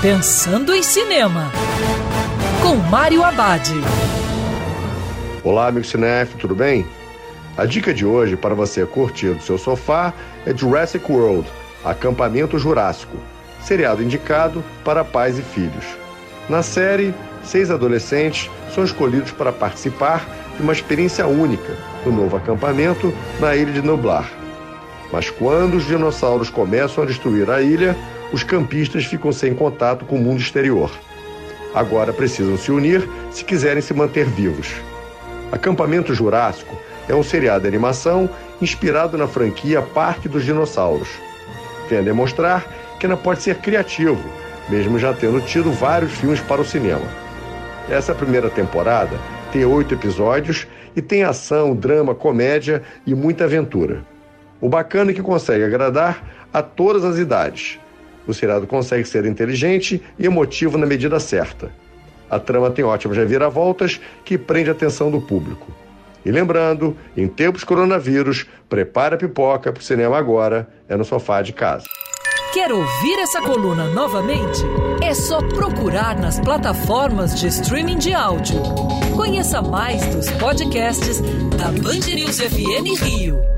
Pensando em Cinema, com Mário Abad. Olá, amigo cinef, tudo bem? A dica de hoje para você curtir do seu sofá é Jurassic World, Acampamento Jurássico, seriado indicado para pais e filhos. Na série, seis adolescentes são escolhidos para participar de uma experiência única no novo acampamento na ilha de Nublar. Mas quando os dinossauros começam a destruir a ilha, os campistas ficam sem contato com o mundo exterior. Agora precisam se unir se quiserem se manter vivos. Acampamento Jurássico é um seriado de animação inspirado na franquia Parque dos Dinossauros. Vem a demonstrar que ainda pode ser criativo, mesmo já tendo tido vários filmes para o cinema. Essa primeira temporada tem oito episódios e tem ação, drama, comédia e muita aventura. O bacana é que consegue agradar a todas as idades. O seriado consegue ser inteligente e emotivo na medida certa. A trama tem ótimas reviravoltas que prende a atenção do público. E lembrando, em tempos coronavírus, prepara a pipoca para o cinema agora, é no sofá de casa. Quer ouvir essa coluna novamente? É só procurar nas plataformas de streaming de áudio. Conheça mais dos podcasts da Band News FM Rio.